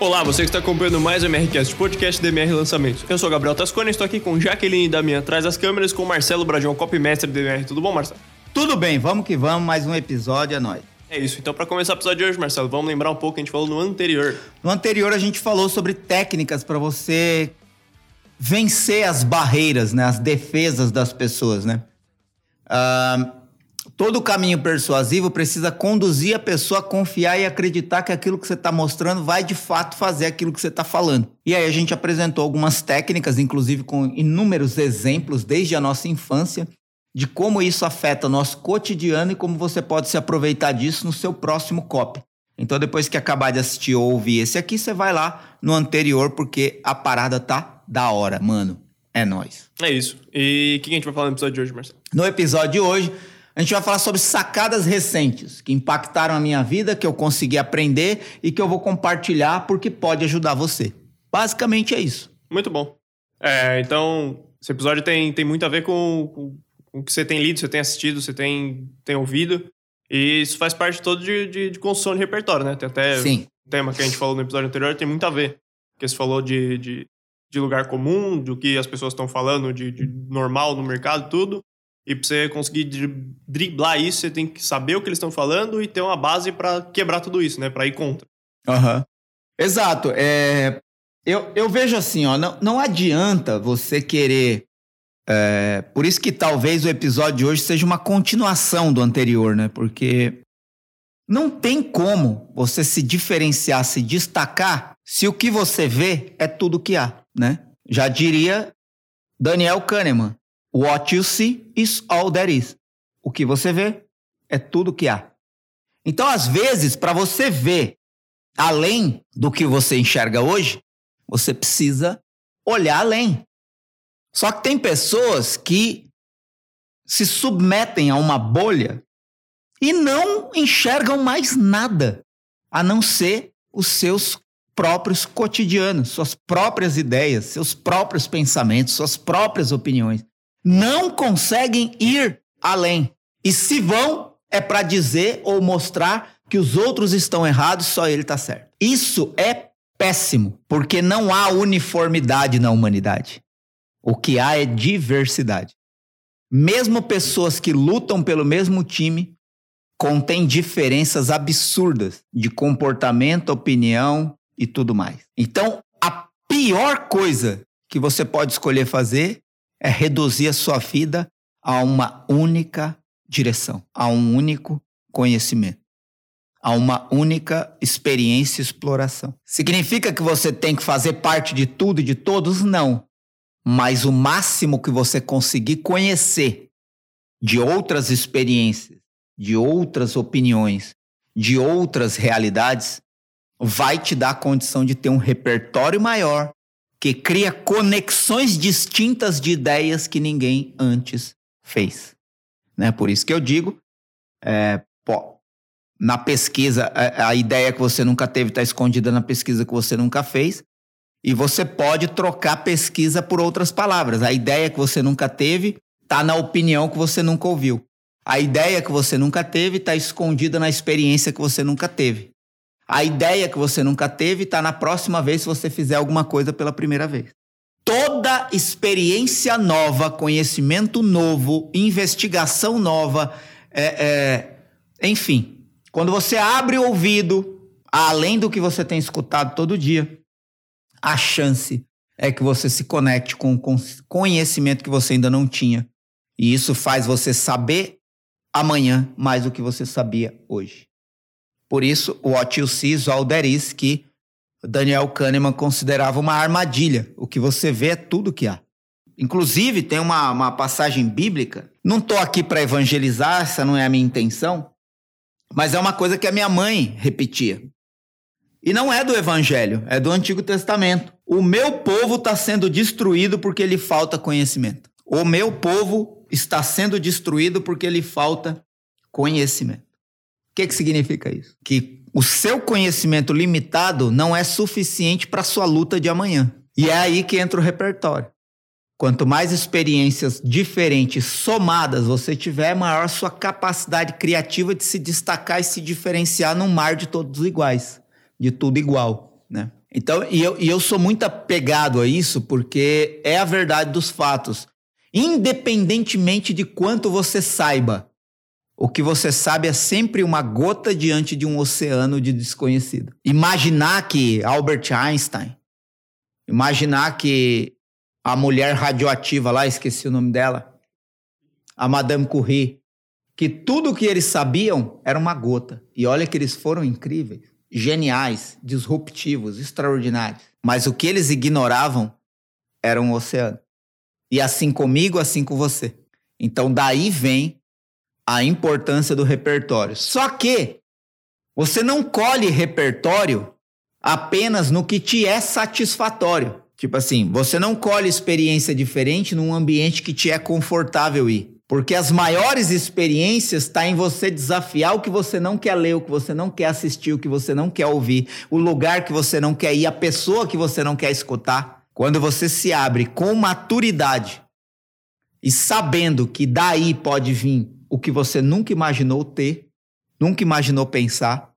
Olá, você que está acompanhando mais o MRCast, podcast do MR Lançamentos. Eu sou o Gabriel Tascone, estou aqui com Jaqueline e Damian atrás das câmeras, com Marcelo Bradião, copymestre do MR. Tudo bom, Marcelo? Tudo bem, vamos que vamos, mais um episódio, é nóis. É isso, então para começar o episódio de hoje, Marcelo, vamos lembrar um pouco que a gente falou no anterior. No anterior a gente falou sobre técnicas para você vencer as barreiras, né, as defesas das pessoas, né? Uh, todo caminho persuasivo precisa conduzir a pessoa a confiar e acreditar que aquilo que você está mostrando vai de fato fazer aquilo que você está falando. E aí a gente apresentou algumas técnicas, inclusive com inúmeros exemplos desde a nossa infância, de como isso afeta o nosso cotidiano e como você pode se aproveitar disso no seu próximo copy. Então, depois que acabar de assistir ou ouvir esse aqui, você vai lá no anterior, porque a parada tá da hora, mano. É nós. É isso. E o que a gente vai falar no episódio de hoje, Marcelo? No episódio de hoje, a gente vai falar sobre sacadas recentes que impactaram a minha vida, que eu consegui aprender e que eu vou compartilhar porque pode ajudar você. Basicamente é isso. Muito bom. É, então, esse episódio tem, tem muito a ver com, com com o que você tem lido, você tem assistido, você tem, tem ouvido. E isso faz parte todo de, de, de construção de repertório, né? Tem até Sim. um tema que a gente falou no episódio anterior, tem muito a ver. Porque você falou de, de, de lugar comum, do que as pessoas estão falando de, de normal no mercado, tudo. E pra você conseguir driblar isso, você tem que saber o que eles estão falando e ter uma base para quebrar tudo isso, né? Para ir contra. Uhum. Exato. É, eu, eu vejo assim, ó, não, não adianta você querer é, por isso que talvez o episódio de hoje seja uma continuação do anterior, né? Porque não tem como você se diferenciar, se destacar, se o que você vê é tudo que há, né? Já diria Daniel Kahneman, what you see is all there is. O que você vê é tudo que há. Então, às vezes, para você ver além do que você enxerga hoje, você precisa olhar além. Só que tem pessoas que se submetem a uma bolha e não enxergam mais nada a não ser os seus próprios cotidianos, suas próprias ideias, seus próprios pensamentos, suas próprias opiniões. Não conseguem ir além. E se vão, é para dizer ou mostrar que os outros estão errados, só ele está certo. Isso é péssimo, porque não há uniformidade na humanidade. O que há é diversidade. Mesmo pessoas que lutam pelo mesmo time contêm diferenças absurdas de comportamento, opinião e tudo mais. Então, a pior coisa que você pode escolher fazer é reduzir a sua vida a uma única direção, a um único conhecimento, a uma única experiência e exploração. Significa que você tem que fazer parte de tudo e de todos? Não mas o máximo que você conseguir conhecer de outras experiências, de outras opiniões, de outras realidades, vai te dar a condição de ter um repertório maior que cria conexões distintas de ideias que ninguém antes fez. Né? Por isso que eu digo, é, pô, na pesquisa, a, a, ideia que você nunca teve está escondida na pesquisa que você nunca fez. E você pode trocar pesquisa por outras palavras. A ideia que você nunca teve está na opinião que você nunca ouviu. A ideia que você nunca teve está escondida na experiência que você nunca teve. A ideia que você nunca teve está na próxima vez se você fizer alguma coisa pela primeira vez. Toda experiência nova, conhecimento novo, investigação nova, é, é, enfim, quando você abre o ouvido, além do que você tem escutado todo dia, a chance é que você se conecte com conhecimento que você ainda não tinha. E isso faz você saber amanhã mais do que você sabia hoje. Por isso, o What You See is All There Is, que Daniel Kahneman considerava uma armadilha. O que você vê é tudo que há. Inclusive, tem uma, uma passagem bíblica. Não estou aqui para evangelizar, essa não é a minha intenção. Mas é uma coisa que a minha mãe repetia. E não é do Evangelho, é do Antigo Testamento. O meu povo está sendo destruído porque lhe falta conhecimento. O meu povo está sendo destruído porque lhe falta conhecimento. Que, que significa isso? Que o seu conhecimento limitado não é suficiente para a sua luta de amanhã. E é aí que entra o repertório. Quanto mais experiências diferentes somadas você tiver, maior sua capacidade criativa de se destacar e se diferenciar num mar de todos iguais de tudo igual, né? Então, e eu, e eu sou muito apegado a isso porque é a verdade dos fatos. Independentemente de quanto você saiba, o que você sabe é sempre uma gota diante de um oceano de desconhecido. Imaginar que Albert Einstein, imaginar que a mulher radioativa lá, esqueci o nome dela, a Madame Curie, que tudo o que eles sabiam era uma gota. E olha que eles foram incríveis, geniais, disruptivos, extraordinários. Mas o que eles ignoravam era um oceano. E assim comigo, assim com você. Então daí vem a importância do repertório. Só que você não colhe repertório apenas no que te é satisfatório. Tipo assim, você não colhe experiência diferente num ambiente que te é confortável ir. Porque as maiores experiências está em você desafiar o que você não quer ler, o que você não quer assistir, o que você não quer ouvir, o lugar que você não quer ir, a pessoa que você não quer escutar. Quando você se abre com maturidade e sabendo que daí pode vir o que você nunca imaginou ter, nunca imaginou pensar,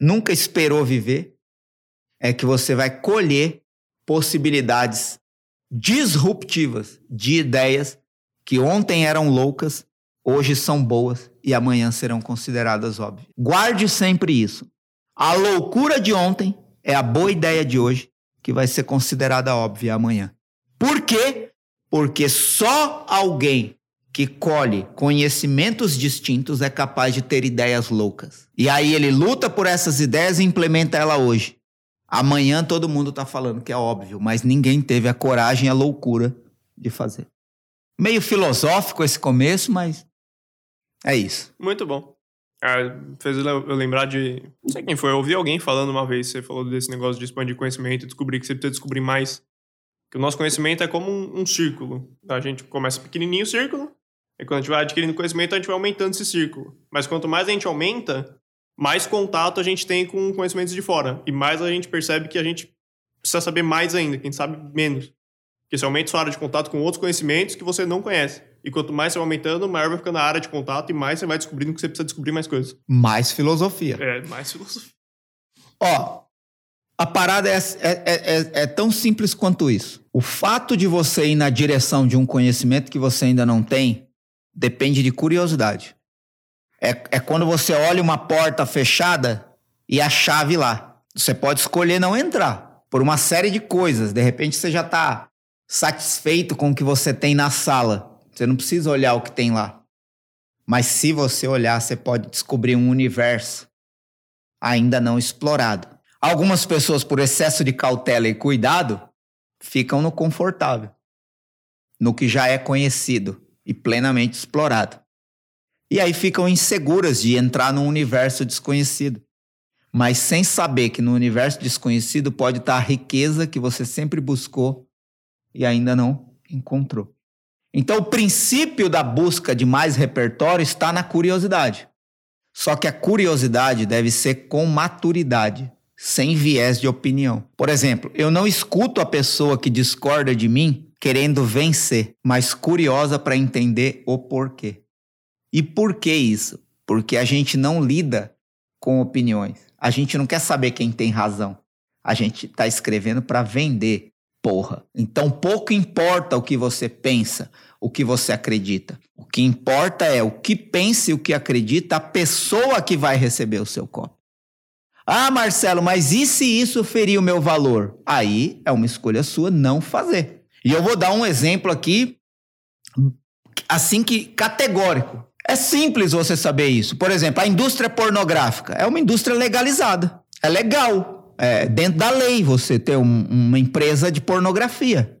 nunca esperou viver, é que você vai colher possibilidades disruptivas de ideias que ontem eram loucas, hoje são boas e amanhã serão consideradas óbvias. Guarde sempre isso. A loucura de ontem é a boa ideia de hoje que vai ser considerada óbvia amanhã. Por quê? Porque só alguém que colhe conhecimentos distintos é capaz de ter ideias loucas. E aí ele luta por essas ideias e implementa ela hoje. Amanhã todo mundo está falando que é óbvio, mas ninguém teve a coragem a loucura de fazer. Meio filosófico esse começo, mas é isso. Muito bom. Ah, fez eu lembrar de. Não sei quem foi, eu ouvi alguém falando uma vez, você falou desse negócio de expandir conhecimento e descobrir que você precisa descobrir mais. Que o nosso conhecimento é como um, um círculo. A gente começa pequenininho o círculo, e quando a gente vai adquirindo conhecimento, a gente vai aumentando esse círculo. Mas quanto mais a gente aumenta, mais contato a gente tem com conhecimentos de fora. E mais a gente percebe que a gente precisa saber mais ainda, quem sabe menos. Porque você aumenta sua área de contato com outros conhecimentos que você não conhece. E quanto mais você vai aumentando, maior vai ficando a área de contato e mais você vai descobrindo que você precisa descobrir mais coisas. Mais filosofia. É, mais filosofia. Ó, a parada é, é, é, é, tão simples quanto isso. O fato de você ir na direção de um conhecimento que você ainda não tem depende de curiosidade. É, é quando você olha uma porta fechada e a chave lá. Você pode escolher não entrar por uma série de coisas. De repente você já está satisfeito com o que você tem na sala. Você não precisa olhar o que tem lá. Mas se você olhar, você pode descobrir um universo ainda não explorado. Algumas pessoas, por excesso de cautela e cuidado, ficam no confortável, no que já é conhecido e plenamente explorado. E aí ficam inseguras de entrar num universo desconhecido. Mas sem saber que no universo desconhecido pode estar a riqueza que você sempre buscou e ainda não encontrou. Então, o princípio da busca de mais repertório está na curiosidade. Só que a curiosidade deve ser com maturidade, sem viés de opinião. Por exemplo, eu não escuto a pessoa que discorda de mim querendo vencer, mas curiosa para entender o porquê. E por que isso? Porque a gente não lida com opiniões. A gente não quer saber quem tem razão. A gente está escrevendo para vender, porra. Então pouco importa o que você pensa, o que você acredita. O que importa é o que pensa e o que acredita a pessoa que vai receber o seu copo. Ah, Marcelo, mas e se isso ferir o meu valor? Aí é uma escolha sua não fazer. E eu vou dar um exemplo aqui, assim que categórico. É simples você saber isso. Por exemplo, a indústria pornográfica é uma indústria legalizada. É legal. É dentro da lei você ter um, uma empresa de pornografia.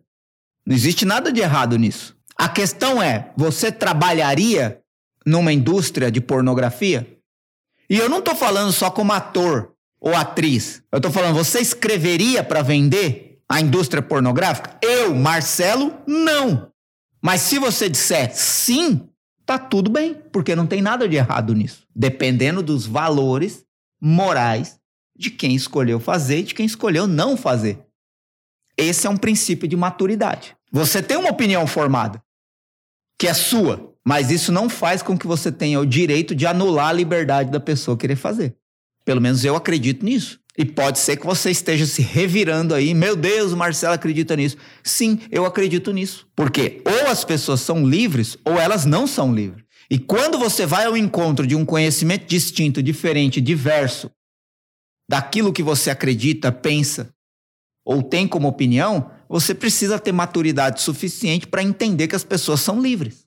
Não existe nada de errado nisso. A questão é: você trabalharia numa indústria de pornografia? E eu não estou falando só como ator ou atriz. Eu estou falando, você escreveria para vender a indústria pornográfica? Eu, Marcelo, não. Mas se você disser sim, tá tudo bem, porque não tem nada de errado nisso. Dependendo dos valores morais de quem escolheu fazer e de quem escolheu não fazer. Esse é um princípio de maturidade. Você tem uma opinião formada, que é sua, mas isso não faz com que você tenha o direito de anular a liberdade da pessoa querer fazer. Pelo menos eu acredito nisso. E pode ser que você esteja se revirando aí. Meu Deus, o Marcelo acredita nisso. Sim, eu acredito nisso. Porque ou as pessoas são livres ou elas não são livres. E quando você vai ao encontro de um conhecimento distinto, diferente, diverso daquilo que você acredita, pensa ou tem como opinião, você precisa ter maturidade suficiente para entender que as pessoas são livres.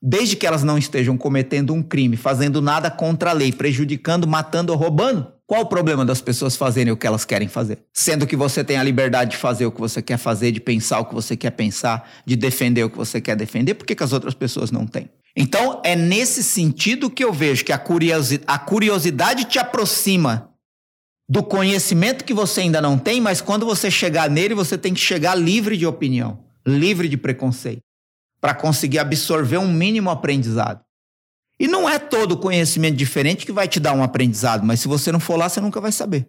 Desde que elas não estejam cometendo um crime, fazendo nada contra a lei, prejudicando, matando ou roubando. Qual o problema das pessoas fazerem o que elas querem fazer? Sendo que você tem a liberdade de fazer o que você quer fazer, de pensar o que você quer pensar, de defender o que você quer defender, por que, que as outras pessoas não têm? Então, é nesse sentido que eu vejo que a, curiosi a curiosidade te aproxima do conhecimento que você ainda não tem, mas quando você chegar nele, você tem que chegar livre de opinião, livre de preconceito, para conseguir absorver um mínimo aprendizado. E não é todo conhecimento diferente que vai te dar um aprendizado, mas se você não for lá, você nunca vai saber.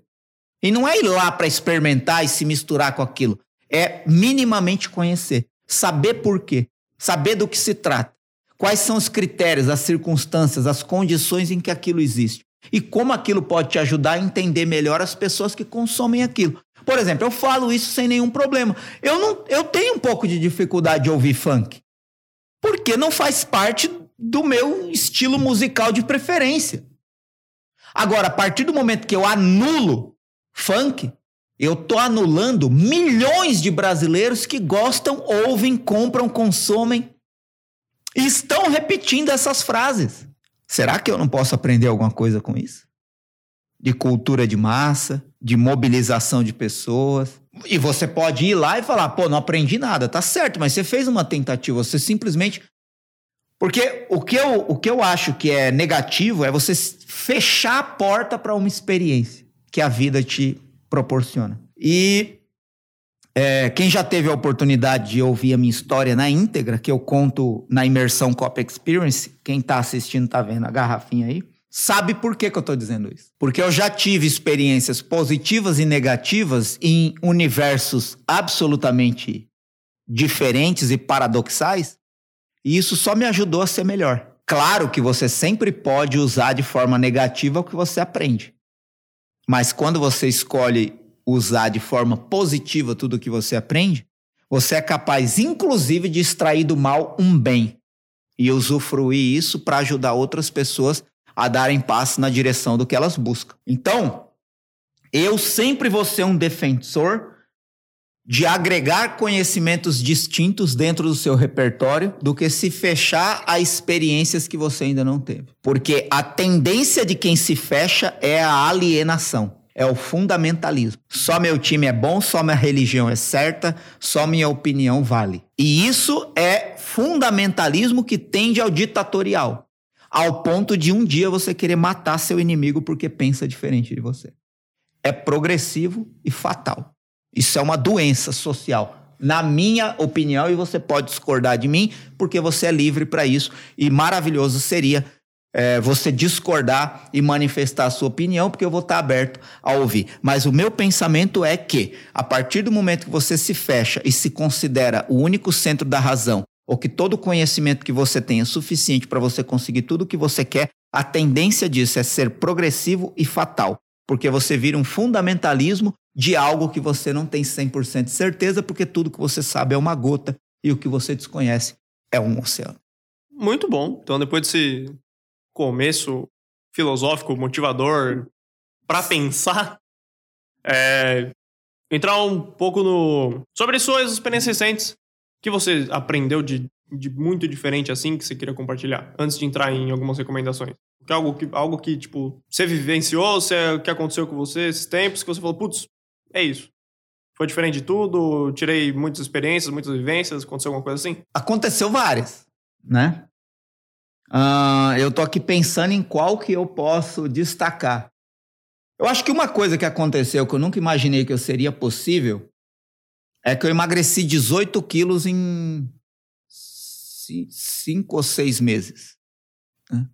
E não é ir lá para experimentar e se misturar com aquilo. É minimamente conhecer, saber por quê, saber do que se trata, quais são os critérios, as circunstâncias, as condições em que aquilo existe e como aquilo pode te ajudar a entender melhor as pessoas que consomem aquilo. Por exemplo, eu falo isso sem nenhum problema. Eu não, eu tenho um pouco de dificuldade de ouvir funk, porque não faz parte do meu estilo musical de preferência. Agora, a partir do momento que eu anulo funk, eu tô anulando milhões de brasileiros que gostam, ouvem, compram, consomem e estão repetindo essas frases. Será que eu não posso aprender alguma coisa com isso? De cultura de massa, de mobilização de pessoas. E você pode ir lá e falar: pô, não aprendi nada, tá certo, mas você fez uma tentativa, você simplesmente porque o que, eu, o que eu acho que é negativo é você fechar a porta para uma experiência que a vida te proporciona. E é, quem já teve a oportunidade de ouvir a minha história na íntegra, que eu conto na imersão Cop Experience, quem está assistindo está vendo a garrafinha aí, sabe por que, que eu estou dizendo isso. Porque eu já tive experiências positivas e negativas em universos absolutamente diferentes e paradoxais e isso só me ajudou a ser melhor. Claro que você sempre pode usar de forma negativa o que você aprende. Mas quando você escolhe usar de forma positiva tudo o que você aprende, você é capaz, inclusive, de extrair do mal um bem e usufruir isso para ajudar outras pessoas a darem passo na direção do que elas buscam. Então, eu sempre vou ser um defensor de agregar conhecimentos distintos dentro do seu repertório do que se fechar a experiências que você ainda não teve. Porque a tendência de quem se fecha é a alienação. É o fundamentalismo. Só meu time é bom, só minha religião é certa, só minha opinião vale. E isso é fundamentalismo que tende ao ditatorial, ao ponto de um dia você querer matar seu inimigo porque pensa diferente de você. É progressivo e fatal. Isso é uma doença social, na minha opinião, e você pode discordar de mim, porque você é livre para isso. E maravilhoso seria é, você discordar e manifestar a sua opinião, porque eu vou estar aberto a ouvir. Mas o meu pensamento é que, a partir do momento que você se fecha e se considera o único centro da razão, ou que todo conhecimento que você tem é suficiente para você conseguir tudo o que você quer, a tendência disso é ser progressivo e fatal, porque você vira um fundamentalismo de algo que você não tem 100% de certeza, porque tudo que você sabe é uma gota e o que você desconhece é um oceano. Muito bom. Então, depois desse começo filosófico, motivador, para pensar, é, entrar um pouco no sobre suas experiências recentes. Que você aprendeu de, de muito diferente assim que você queria compartilhar, antes de entrar em algumas recomendações? Que algo que, algo que tipo, você vivenciou, você, o que aconteceu com você esses tempos, que você falou, putz, é isso. Foi diferente de tudo, tirei muitas experiências, muitas vivências, aconteceu alguma coisa assim? Aconteceu várias, né? Uh, eu tô aqui pensando em qual que eu posso destacar. Eu acho que uma coisa que aconteceu que eu nunca imaginei que eu seria possível é que eu emagreci 18 quilos em cinco ou seis meses. Né?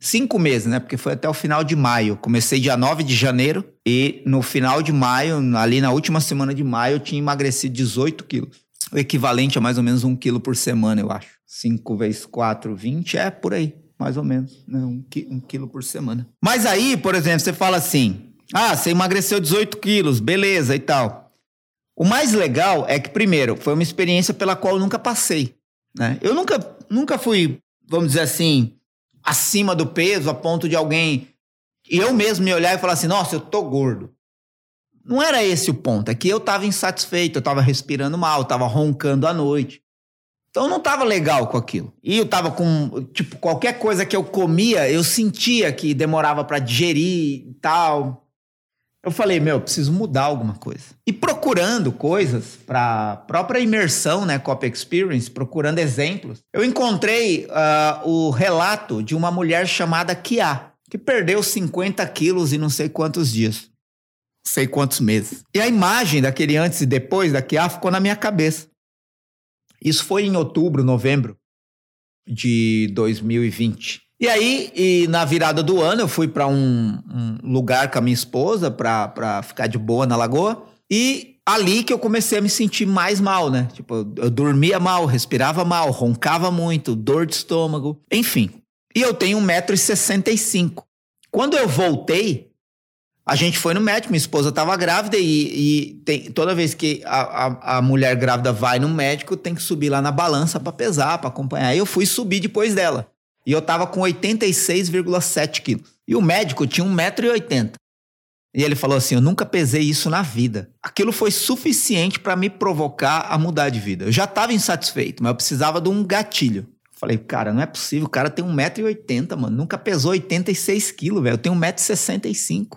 Cinco meses, né? Porque foi até o final de maio. Comecei dia 9 de janeiro e no final de maio, ali na última semana de maio, eu tinha emagrecido 18 quilos. O equivalente a mais ou menos um quilo por semana, eu acho. 5 vezes 4, 20, é por aí, mais ou menos. Né? Um, um quilo por semana. Mas aí, por exemplo, você fala assim: Ah, você emagreceu 18 quilos, beleza e tal. O mais legal é que, primeiro, foi uma experiência pela qual eu nunca passei. Né? Eu nunca, nunca fui, vamos dizer assim, acima do peso a ponto de alguém. Eu mesmo me olhar e falar assim: nossa, eu tô gordo. Não era esse o ponto, é que eu estava insatisfeito, eu estava respirando mal, estava roncando à noite. Então não estava legal com aquilo. E eu estava com, tipo, qualquer coisa que eu comia, eu sentia que demorava para digerir e tal. Eu falei, meu, eu preciso mudar alguma coisa. E procurando coisas para própria imersão, né, Cop Experience, procurando exemplos, eu encontrei uh, o relato de uma mulher chamada Kia, que perdeu 50 quilos em não sei quantos dias sei quantos meses. E a imagem daquele antes e depois da Kia ficou na minha cabeça. Isso foi em outubro, novembro de 2020. E aí, e na virada do ano, eu fui para um, um, lugar com a minha esposa para ficar de boa na lagoa. E ali que eu comecei a me sentir mais mal, né? Tipo, eu dormia mal, respirava mal, roncava muito, dor de estômago, enfim. E eu tenho 1,65m. Quando eu voltei, a gente foi no médico, minha esposa estava grávida e, e tem, toda vez que a, a, a, mulher grávida vai no médico, tem que subir lá na balança para pesar, para acompanhar. Eu fui subir depois dela. E eu tava com 86,7 quilos. E o médico tinha 1,80m. E ele falou assim: Eu nunca pesei isso na vida. Aquilo foi suficiente para me provocar a mudar de vida. Eu já estava insatisfeito, mas eu precisava de um gatilho. Falei, cara, não é possível. O cara tem 1,80m, mano. Nunca pesou 86 quilos, velho. Eu tenho 1,65m.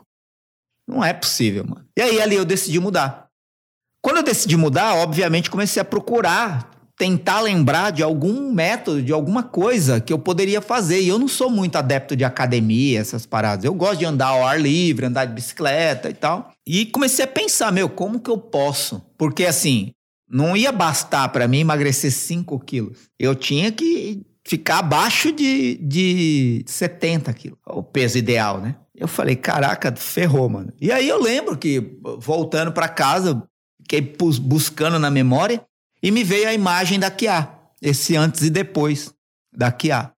Não é possível, mano. E aí ali eu decidi mudar. Quando eu decidi mudar, obviamente comecei a procurar, tentar lembrar de algum método, de alguma coisa que eu poderia fazer. E eu não sou muito adepto de academia, essas paradas. Eu gosto de andar ao ar livre, andar de bicicleta e tal. E comecei a pensar, meu, como que eu posso? Porque assim, não ia bastar para mim emagrecer 5 quilos. Eu tinha que ficar abaixo de, de 70 quilos, o peso ideal, né? Eu falei, caraca, ferrou, mano. E aí eu lembro que, voltando para casa, fiquei buscando na memória e me veio a imagem da Kia, esse antes e depois da Kia.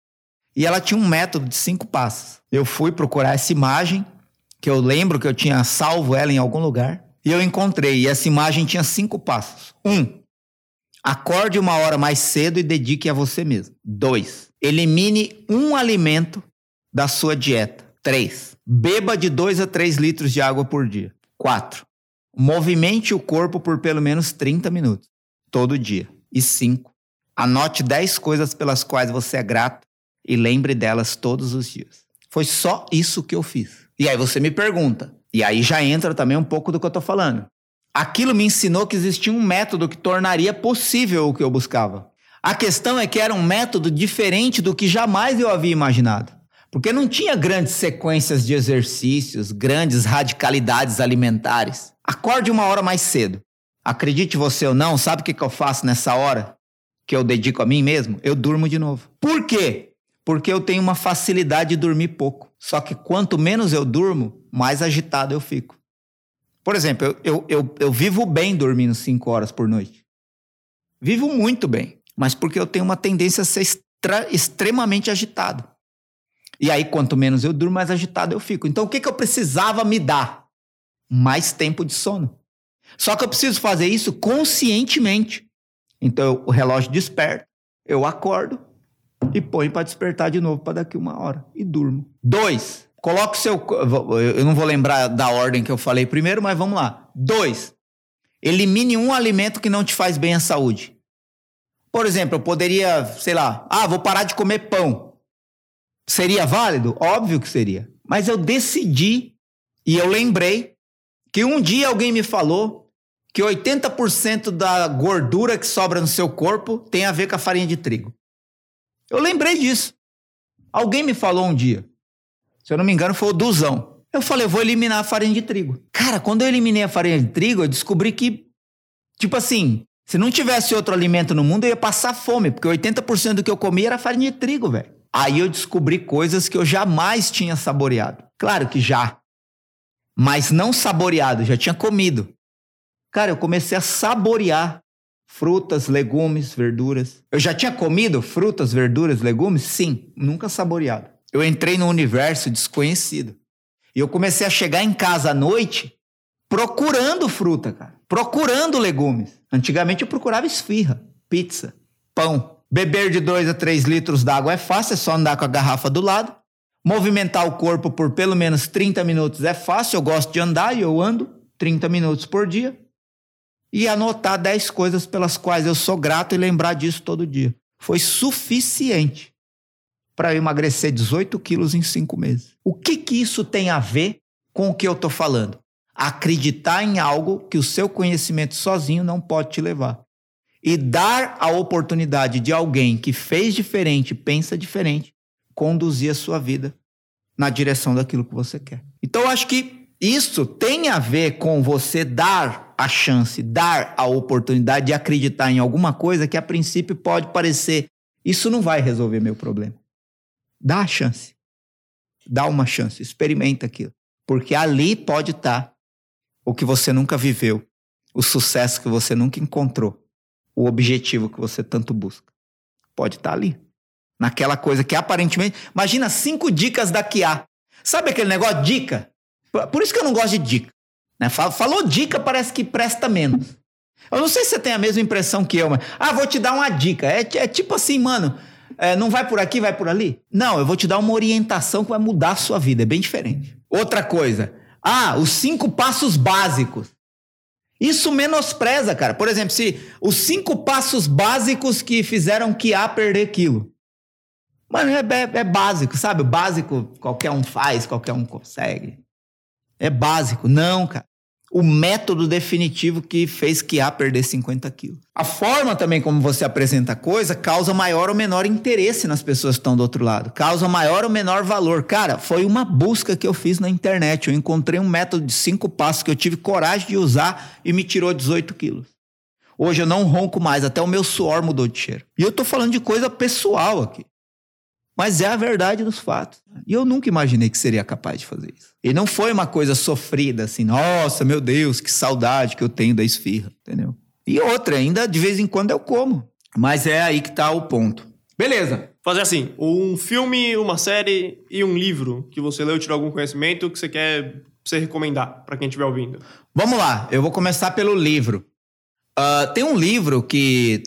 E ela tinha um método de cinco passos. Eu fui procurar essa imagem, que eu lembro que eu tinha salvo ela em algum lugar, e eu encontrei. E essa imagem tinha cinco passos. Um, acorde uma hora mais cedo e dedique a você mesmo. Dois, elimine um alimento da sua dieta. Três, Beba de 2 a 3 litros de água por dia. 4. Movimente o corpo por pelo menos 30 minutos, todo dia. E 5. Anote 10 coisas pelas quais você é grato e lembre delas todos os dias. Foi só isso que eu fiz. E aí você me pergunta, e aí já entra também um pouco do que eu tô falando. Aquilo me ensinou que existia um método que tornaria possível o que eu buscava. A questão é que era um método diferente do que jamais eu havia imaginado. Porque não tinha grandes sequências de exercícios, grandes radicalidades alimentares. Acorde uma hora mais cedo. Acredite você ou não, sabe o que, que eu faço nessa hora que eu dedico a mim mesmo? Eu durmo de novo. Por quê? Porque eu tenho uma facilidade de dormir pouco. Só que quanto menos eu durmo, mais agitado eu fico. Por exemplo, eu, eu, eu, eu vivo bem dormindo 5 horas por noite. Vivo muito bem. Mas porque eu tenho uma tendência a ser extra, extremamente agitado. E aí, quanto menos eu durmo, mais agitado eu fico. Então, o que, que eu precisava me dar? Mais tempo de sono. Só que eu preciso fazer isso conscientemente. Então, o relógio desperta, eu acordo e ponho para despertar de novo para daqui uma hora. E durmo. Dois, coloque seu. Eu não vou lembrar da ordem que eu falei primeiro, mas vamos lá. Dois, elimine um alimento que não te faz bem à saúde. Por exemplo, eu poderia, sei lá, ah, vou parar de comer pão. Seria válido? Óbvio que seria. Mas eu decidi e eu lembrei que um dia alguém me falou que 80% da gordura que sobra no seu corpo tem a ver com a farinha de trigo. Eu lembrei disso. Alguém me falou um dia. Se eu não me engano, foi o Duzão. Eu falei, eu vou eliminar a farinha de trigo. Cara, quando eu eliminei a farinha de trigo, eu descobri que, tipo assim, se não tivesse outro alimento no mundo, eu ia passar fome, porque 80% do que eu comia era farinha de trigo, velho. Aí eu descobri coisas que eu jamais tinha saboreado. Claro que já. Mas não saboreado, já tinha comido. Cara, eu comecei a saborear frutas, legumes, verduras. Eu já tinha comido frutas, verduras, legumes? Sim, nunca saboreado. Eu entrei num universo desconhecido. E eu comecei a chegar em casa à noite procurando fruta, cara. Procurando legumes. Antigamente eu procurava esfirra, pizza, pão. Beber de 2 a 3 litros d'água é fácil, é só andar com a garrafa do lado. Movimentar o corpo por pelo menos 30 minutos é fácil, eu gosto de andar e eu ando 30 minutos por dia. E anotar 10 coisas pelas quais eu sou grato e lembrar disso todo dia. Foi suficiente para eu emagrecer 18 quilos em 5 meses. O que, que isso tem a ver com o que eu estou falando? Acreditar em algo que o seu conhecimento sozinho não pode te levar. E dar a oportunidade de alguém que fez diferente, pensa diferente, conduzir a sua vida na direção daquilo que você quer. Então eu acho que isso tem a ver com você dar a chance, dar a oportunidade de acreditar em alguma coisa que a princípio pode parecer isso não vai resolver meu problema. Dá a chance. Dá uma chance, experimenta aquilo. Porque ali pode estar o que você nunca viveu, o sucesso que você nunca encontrou, o objetivo que você tanto busca. Pode estar ali. Naquela coisa que aparentemente. Imagina cinco dicas da Kia. Sabe aquele negócio? Dica. Por isso que eu não gosto de dica. Né? Falou dica, parece que presta menos. Eu não sei se você tem a mesma impressão que eu, mas. Ah, vou te dar uma dica. É, é tipo assim, mano é, não vai por aqui, vai por ali? Não, eu vou te dar uma orientação que vai mudar a sua vida. É bem diferente. Outra coisa. Ah, os cinco passos básicos. Isso menospreza, cara. Por exemplo, se os cinco passos básicos que fizeram que a perder quilo. Mano, é, é, é básico, sabe? O básico qualquer um faz, qualquer um consegue. É básico. Não, cara o método definitivo que fez Kia perder 50 quilos. A forma também como você apresenta a coisa causa maior ou menor interesse nas pessoas que estão do outro lado, causa maior ou menor valor. Cara, foi uma busca que eu fiz na internet. Eu encontrei um método de cinco passos que eu tive coragem de usar e me tirou 18 quilos. Hoje eu não ronco mais, até o meu suor mudou de cheiro. E eu tô falando de coisa pessoal aqui. Mas é a verdade dos fatos. E eu nunca imaginei que seria capaz de fazer isso. E não foi uma coisa sofrida, assim, nossa, meu Deus, que saudade que eu tenho da esfirra, entendeu? E outra, ainda de vez em quando eu como. Mas é aí que tá o ponto. Beleza. Fazer assim, um filme, uma série e um livro que você leu, tirou algum conhecimento que você quer você recomendar para quem estiver ouvindo. Vamos lá, eu vou começar pelo livro. Uh, tem um livro que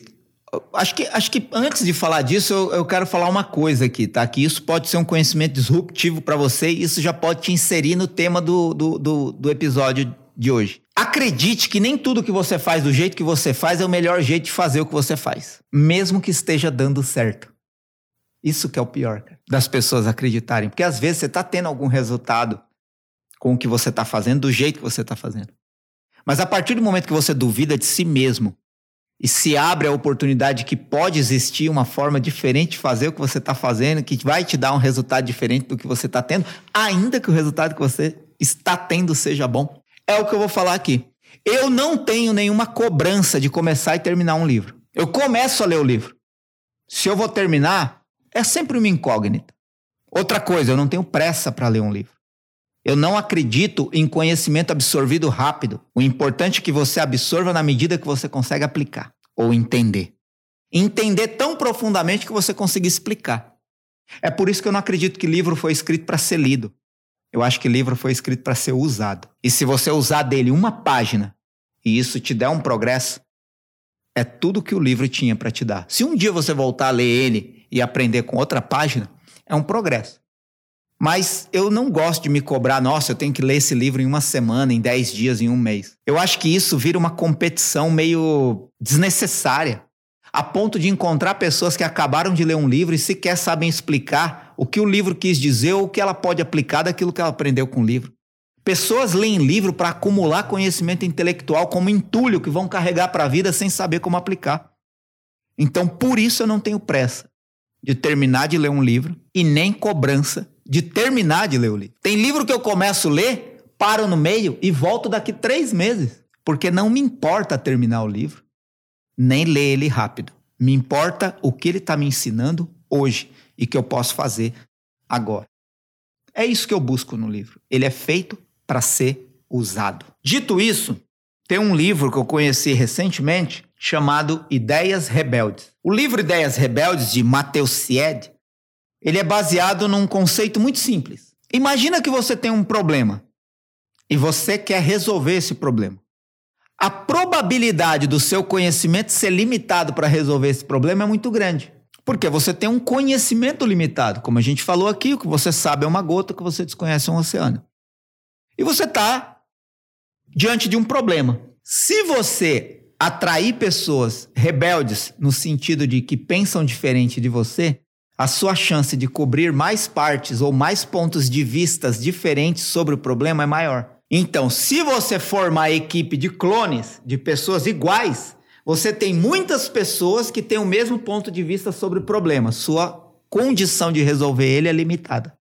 Acho que, acho que antes de falar disso, eu, eu, quero falar uma coisa aqui, tá? Que isso pode ser um conhecimento disruptivo para você e isso já pode te inserir no tema do, do, do, do episódio de hoje. Acredite que nem tudo que você faz do jeito que você faz é o melhor jeito de fazer o que você faz, mesmo que esteja dando certo. Isso que é o pior, cara, das pessoas acreditarem, porque às vezes você está tendo algum resultado com o que você está fazendo, do jeito que você está fazendo. Mas a partir do momento que você duvida de si mesmo, e se abre a oportunidade que pode existir uma forma diferente de fazer o que você está fazendo, que vai te dar um resultado diferente do que você está tendo, ainda que o resultado que você está tendo seja bom. É o que eu vou falar aqui. Eu não tenho nenhuma cobrança de começar e terminar um livro. Eu começo a ler o livro. Se eu vou terminar, é sempre uma incógnita. Outra coisa, eu não tenho pressa para ler um livro. Eu não acredito em conhecimento absorvido rápido. O importante é que você absorva na medida que você consegue aplicar ou entender. Entender tão profundamente que você consiga explicar. É por isso que eu não acredito que livro foi escrito para ser lido. Eu acho que livro foi escrito para ser usado. E se você usar dele uma página e isso te der um progresso, é tudo que o livro tinha para te dar. Se um dia você voltar a ler ele e aprender com outra página, é um progresso. Mas eu não gosto de me cobrar, nossa, eu tenho que ler esse livro em uma semana, em dez dias, em um mês. Eu acho que isso vira uma competição meio desnecessária, a ponto de encontrar pessoas que acabaram de ler um livro e sequer sabem explicar o que o livro quis dizer ou o que ela pode aplicar daquilo que ela aprendeu com o livro. Pessoas leem livro para acumular conhecimento intelectual como entulho que vão carregar para a vida sem saber como aplicar. Então, por isso eu não tenho pressa de terminar de ler um livro e nem cobrança de terminar de ler o livro. Tem livro que eu começo a ler, paro no meio e volto daqui três meses, porque não me importa terminar o livro, nem ler ele rápido. Me importa o que ele está me ensinando hoje e que eu posso fazer agora. É isso que eu busco no livro. Ele é feito para ser usado. Dito isso, tem um livro que eu conheci recentemente chamado Ideias Rebeldes. O livro Ideias Rebeldes, de Mateus Sied, ele é baseado num conceito muito simples. Imagina que você tem um problema e você quer resolver esse problema. A probabilidade do seu conhecimento ser limitado para resolver esse problema é muito grande. Porque você tem um conhecimento limitado. Como a gente falou aqui, o que você sabe é uma gota, o que você desconhece é um oceano. E você está diante de um problema. Se você atrair pessoas rebeldes, no sentido de que pensam diferente de você, a sua chance de cobrir mais partes ou mais pontos de vistas diferentes sobre o problema é maior. Então, se você formar a equipe de clones, de pessoas iguais, você tem muitas pessoas que têm o mesmo ponto de vista sobre o problema. Sua condição de resolver ele é limitada.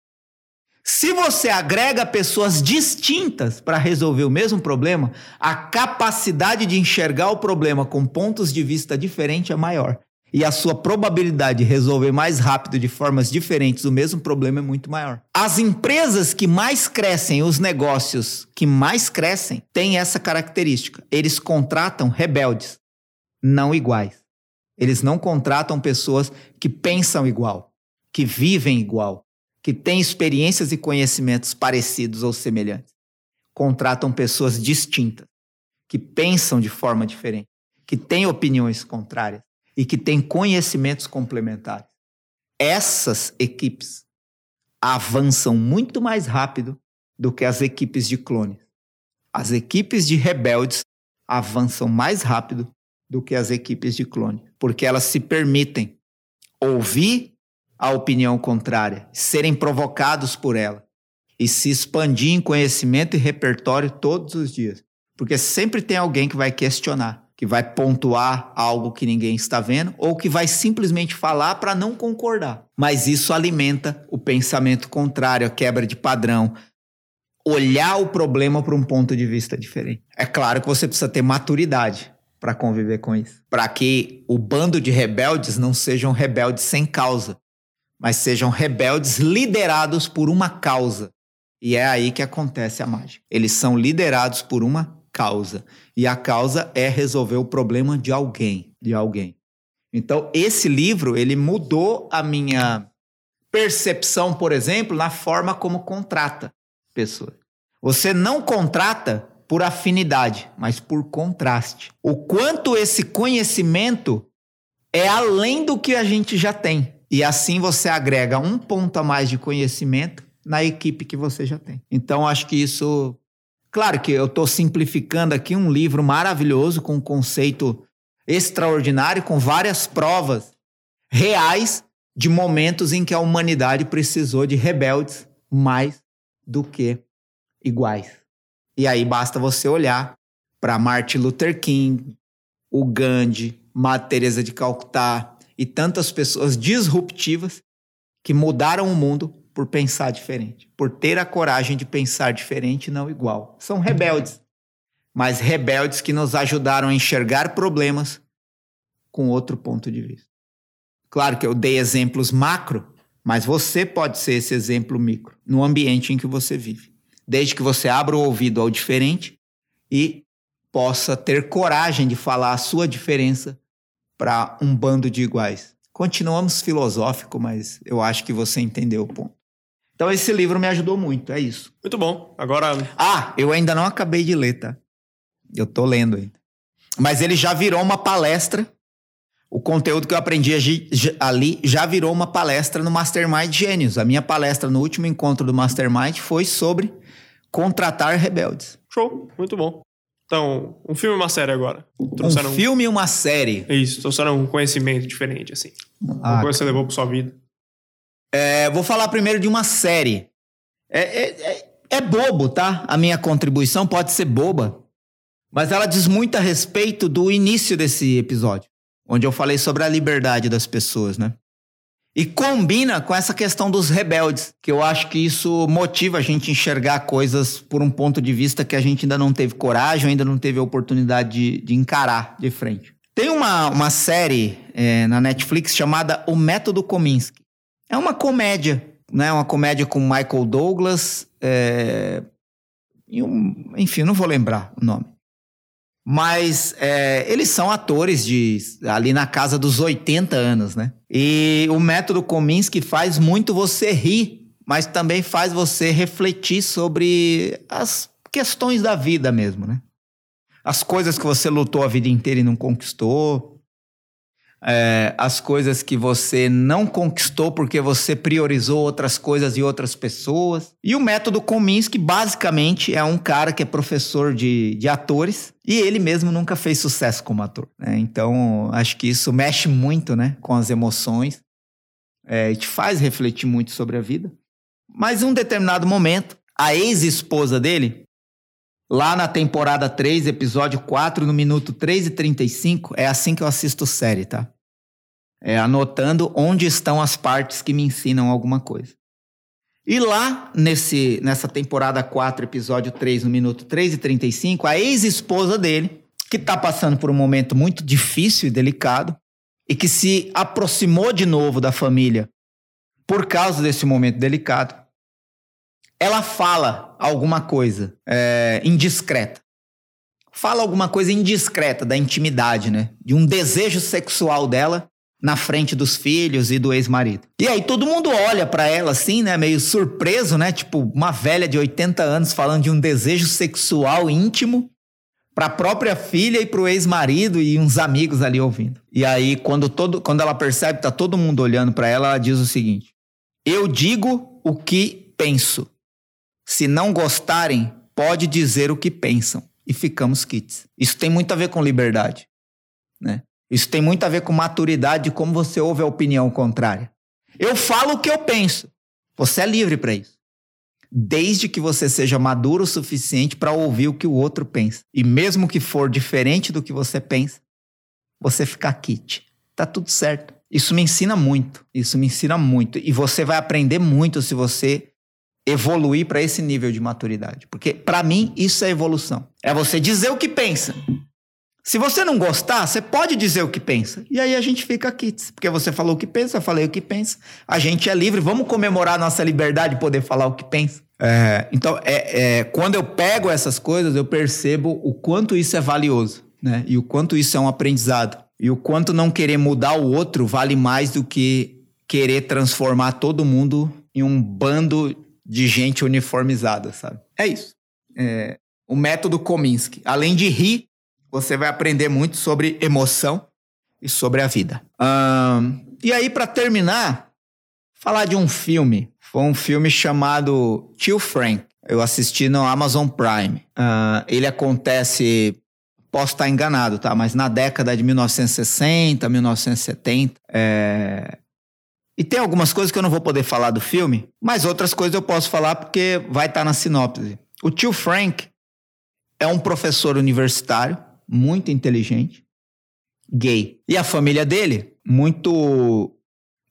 Se você agrega pessoas distintas para resolver o mesmo problema, a capacidade de enxergar o problema com pontos de vista diferentes é maior. E a sua probabilidade de resolver mais rápido de formas diferentes o mesmo problema é muito maior. As empresas que mais crescem, os negócios que mais crescem, têm essa característica. Eles contratam rebeldes não iguais. Eles não contratam pessoas que pensam igual, que vivem igual, que têm experiências e conhecimentos parecidos ou semelhantes. Contratam pessoas distintas, que pensam de forma diferente, que têm opiniões contrárias e que têm conhecimentos complementares. Essas equipes avançam muito mais rápido do que as equipes de clones. As equipes de rebeldes avançam mais rápido do que as equipes de clone, porque elas se permitem ouvir a opinião contrária, serem provocados por ela e se expandir em conhecimento e repertório todos os dias. Porque sempre tem alguém que vai questionar, que vai pontuar algo que ninguém está vendo ou que vai simplesmente falar para não concordar. Mas isso alimenta o pensamento contrário, a quebra de padrão, olhar o problema por um ponto de vista diferente. É claro que você precisa ter maturidade para conviver com isso. Para que o bando de rebeldes não sejam rebeldes sem causa, mas sejam rebeldes liderados por uma causa. E é aí que acontece a mágica. Eles são liderados por uma causa. E a causa é resolver o problema de alguém, de alguém. Então, esse livro, ele mudou a minha percepção, por exemplo, na forma como contrata pessoas. Você não contrata por afinidade, mas por contraste. O quanto esse conhecimento é além do que a gente já tem. E assim você agrega um ponto a mais de conhecimento na equipe que você já tem. Então, acho que isso. Claro que eu estou simplificando aqui um livro maravilhoso, com um conceito extraordinário, com várias provas reais de momentos em que a humanidade precisou de rebeldes mais do que iguais. E aí basta você olhar para Martin Luther King, o Gandhi, Madre Teresa de Calcutá e tantas pessoas disruptivas que mudaram o mundo por pensar diferente, por ter a coragem de pensar diferente não igual. São rebeldes, mas rebeldes que nos ajudaram a enxergar problemas com outro ponto de vista. Claro que eu dei exemplos macro, mas você pode ser esse exemplo micro no ambiente em que você vive desde que você abra o ouvido ao diferente e possa ter coragem de falar a sua diferença para um bando de iguais. Continuamos filosófico, mas eu acho que você entendeu o ponto. Então esse livro me ajudou muito, é isso. Muito bom. Agora. Ah, eu ainda não acabei de ler, tá? Eu tô lendo ainda. Mas ele já virou uma palestra. O conteúdo que eu aprendi ali já virou uma palestra no Mastermind Gênios. A minha palestra no último encontro do Mastermind foi sobre contratar rebeldes. Show, muito bom. Então, um filme e uma série agora. Trouxeram um filme e uma série. Isso, trouxeram um conhecimento diferente, assim. Ah, uma coisa que você levou pra sua vida. É, vou falar primeiro de uma série. É, é, é, é bobo, tá? A minha contribuição pode ser boba, mas ela diz muito a respeito do início desse episódio, onde eu falei sobre a liberdade das pessoas, né? E combina com essa questão dos rebeldes, que eu acho que isso motiva a gente enxergar coisas por um ponto de vista que a gente ainda não teve coragem, ainda não teve a oportunidade de, de encarar de frente. Tem uma, uma série é, na Netflix chamada O Método Kominsky. É uma comédia, né? Uma comédia com Michael Douglas. É, um, enfim, não vou lembrar o nome. Mas é, eles são atores de ali na casa dos 80 anos, né? E o método Kominsky faz muito você rir mas também faz você refletir sobre as questões da vida mesmo, né? As coisas que você lutou a vida inteira e não conquistou, é, as coisas que você não conquistou porque você priorizou outras coisas e outras pessoas. E o método Kominsky, basicamente, é um cara que é professor de, de atores e ele mesmo nunca fez sucesso como ator. Né? Então, acho que isso mexe muito né, com as emoções é, e te faz refletir muito sobre a vida. Mas em um determinado momento, a ex-esposa dele Lá na temporada 3, episódio 4, no minuto 3 e 35, é assim que eu assisto série, tá? É anotando onde estão as partes que me ensinam alguma coisa. E lá, nesse, nessa temporada 4, episódio 3, no minuto 3 e 35, a ex-esposa dele, que está passando por um momento muito difícil e delicado, e que se aproximou de novo da família por causa desse momento delicado, ela fala alguma coisa é, indiscreta. Fala alguma coisa indiscreta da intimidade, né? De um desejo sexual dela na frente dos filhos e do ex-marido. E aí todo mundo olha para ela assim, né, meio surpreso, né, tipo uma velha de 80 anos falando de um desejo sexual íntimo para a própria filha e para o ex-marido e uns amigos ali ouvindo. E aí quando todo quando ela percebe que tá todo mundo olhando para ela, ela diz o seguinte: "Eu digo o que penso. Se não gostarem, pode dizer o que pensam e ficamos kits. Isso tem muito a ver com liberdade, né? Isso tem muito a ver com maturidade de como você ouve a opinião contrária. Eu falo o que eu penso. Você é livre para isso. Desde que você seja maduro o suficiente para ouvir o que o outro pensa. E mesmo que for diferente do que você pensa, você fica kit. Tá tudo certo. Isso me ensina muito. Isso me ensina muito. E você vai aprender muito se você evoluir para esse nível de maturidade. Porque, para mim, isso é evolução. É você dizer o que pensa. Se você não gostar, você pode dizer o que pensa. E aí a gente fica aqui. Porque você falou o que pensa, eu falei o que pensa. A gente é livre. Vamos comemorar nossa liberdade de poder falar o que pensa. É, então, é, é, quando eu pego essas coisas, eu percebo o quanto isso é valioso. Né? E o quanto isso é um aprendizado. E o quanto não querer mudar o outro vale mais do que querer transformar todo mundo em um bando de gente uniformizada, sabe? É isso. É, o método Kominsky. Além de rir, você vai aprender muito sobre emoção e sobre a vida. Um, e aí, para terminar, falar de um filme. Foi um filme chamado Tio Frank. Eu assisti no Amazon Prime. Uh, ele acontece posso estar enganado, tá? Mas na década de 1960, 1970, é... E tem algumas coisas que eu não vou poder falar do filme, mas outras coisas eu posso falar porque vai estar na sinopse. O tio Frank é um professor universitário, muito inteligente, gay. E a família dele, muito,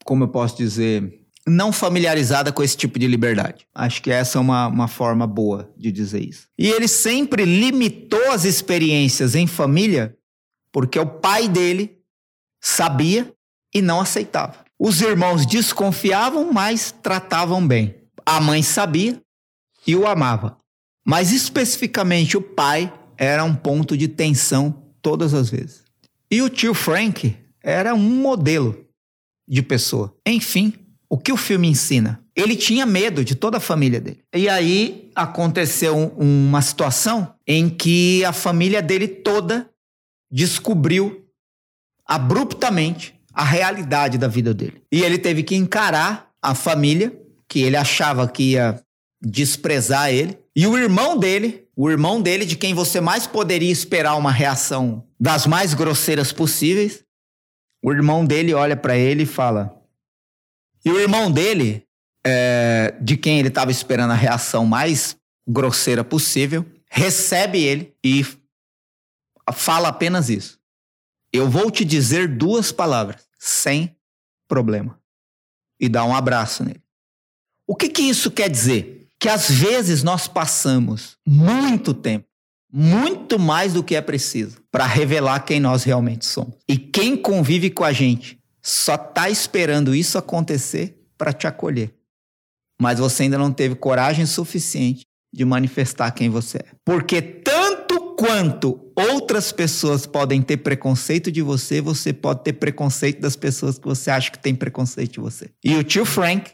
como eu posso dizer, não familiarizada com esse tipo de liberdade. Acho que essa é uma, uma forma boa de dizer isso. E ele sempre limitou as experiências em família porque o pai dele sabia e não aceitava. Os irmãos desconfiavam, mas tratavam bem. A mãe sabia e o amava. Mas especificamente o pai era um ponto de tensão todas as vezes. E o tio Frank era um modelo de pessoa. Enfim, o que o filme ensina? Ele tinha medo de toda a família dele. E aí aconteceu uma situação em que a família dele toda descobriu abruptamente a realidade da vida dele. E ele teve que encarar a família, que ele achava que ia desprezar ele, e o irmão dele, o irmão dele, de quem você mais poderia esperar uma reação das mais grosseiras possíveis, o irmão dele olha para ele e fala. E o irmão dele, é, de quem ele estava esperando a reação mais grosseira possível, recebe ele e fala apenas isso. Eu vou te dizer duas palavras, sem problema. E dá um abraço nele. O que, que isso quer dizer? Que às vezes nós passamos muito tempo, muito mais do que é preciso, para revelar quem nós realmente somos. E quem convive com a gente só está esperando isso acontecer para te acolher. Mas você ainda não teve coragem suficiente de manifestar quem você é. Porque tanto quanto outras pessoas podem ter preconceito de você, você pode ter preconceito das pessoas que você acha que tem preconceito de você. E o tio Frank,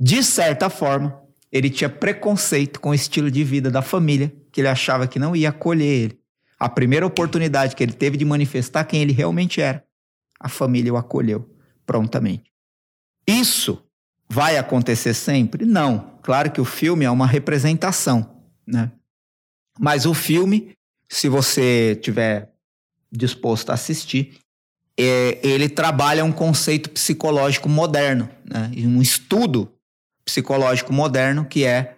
de certa forma, ele tinha preconceito com o estilo de vida da família, que ele achava que não ia acolher ele. A primeira oportunidade que ele teve de manifestar quem ele realmente era, a família o acolheu prontamente. Isso vai acontecer sempre? Não. Claro que o filme é uma representação, né? Mas o filme, se você tiver disposto a assistir, é, ele trabalha um conceito psicológico moderno, né? um estudo psicológico moderno que é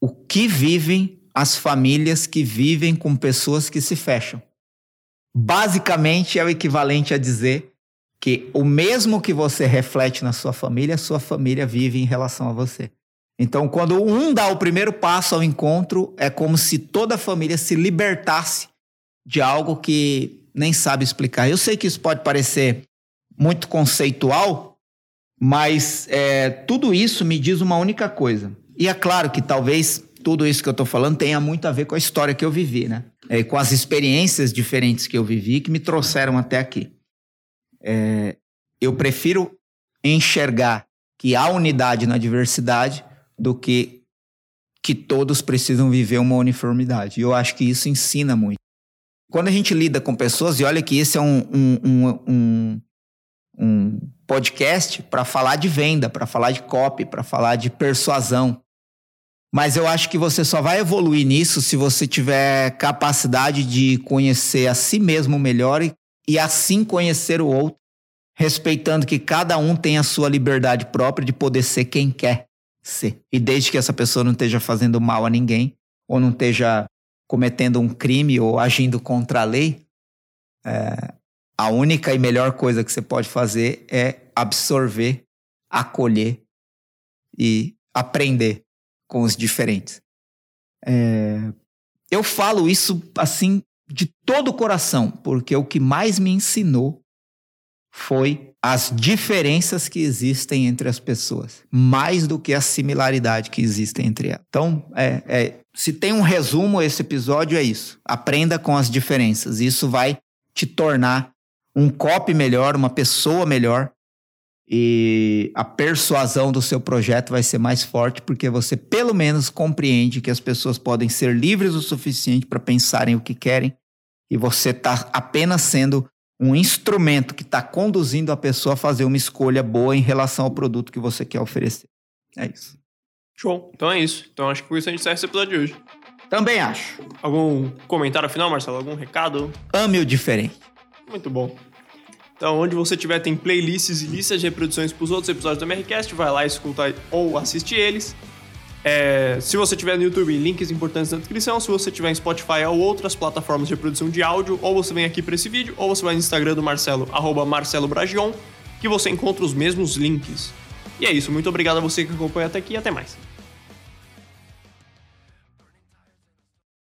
o que vivem as famílias que vivem com pessoas que se fecham. Basicamente é o equivalente a dizer que o mesmo que você reflete na sua família, sua família vive em relação a você. Então, quando um dá o primeiro passo ao encontro, é como se toda a família se libertasse de algo que nem sabe explicar. Eu sei que isso pode parecer muito conceitual, mas é, tudo isso me diz uma única coisa. E é claro que talvez tudo isso que eu estou falando tenha muito a ver com a história que eu vivi, né? É, com as experiências diferentes que eu vivi que me trouxeram até aqui. É, eu prefiro enxergar que há unidade na diversidade do que que todos precisam viver uma uniformidade. E eu acho que isso ensina muito. Quando a gente lida com pessoas, e olha que esse é um, um, um, um podcast para falar de venda, para falar de copy, para falar de persuasão. Mas eu acho que você só vai evoluir nisso se você tiver capacidade de conhecer a si mesmo melhor e, e assim conhecer o outro, respeitando que cada um tem a sua liberdade própria de poder ser quem quer ser. E desde que essa pessoa não esteja fazendo mal a ninguém, ou não esteja cometendo um crime ou agindo contra a lei, é, a única e melhor coisa que você pode fazer é absorver, acolher e aprender com os diferentes. É, eu falo isso assim de todo o coração, porque o que mais me ensinou foi as diferenças que existem entre as pessoas, mais do que a similaridade que existe entre elas. Então, é, é, se tem um resumo, esse episódio é isso. Aprenda com as diferenças. Isso vai te tornar um copy melhor, uma pessoa melhor. E a persuasão do seu projeto vai ser mais forte porque você, pelo menos, compreende que as pessoas podem ser livres o suficiente para pensarem o que querem e você está apenas sendo um instrumento que está conduzindo a pessoa a fazer uma escolha boa em relação ao produto que você quer oferecer. É isso. Show. Então é isso. Então acho que com isso a gente encerra esse episódio de hoje. Também acho. Algum comentário final, Marcelo? Algum recado? Ame o diferente. Muito bom. Então, onde você tiver, tem playlists e listas de reproduções para os outros episódios do MRCast, vai lá escutar ou assistir eles. É, se você tiver no YouTube, links importantes na descrição. Se você tiver em Spotify ou outras plataformas de reprodução de áudio, ou você vem aqui para esse vídeo, ou você vai no Instagram do Marcelo, arroba Marcelo Bragion, que você encontra os mesmos links. E é isso, muito obrigado a você que acompanha até aqui e até mais.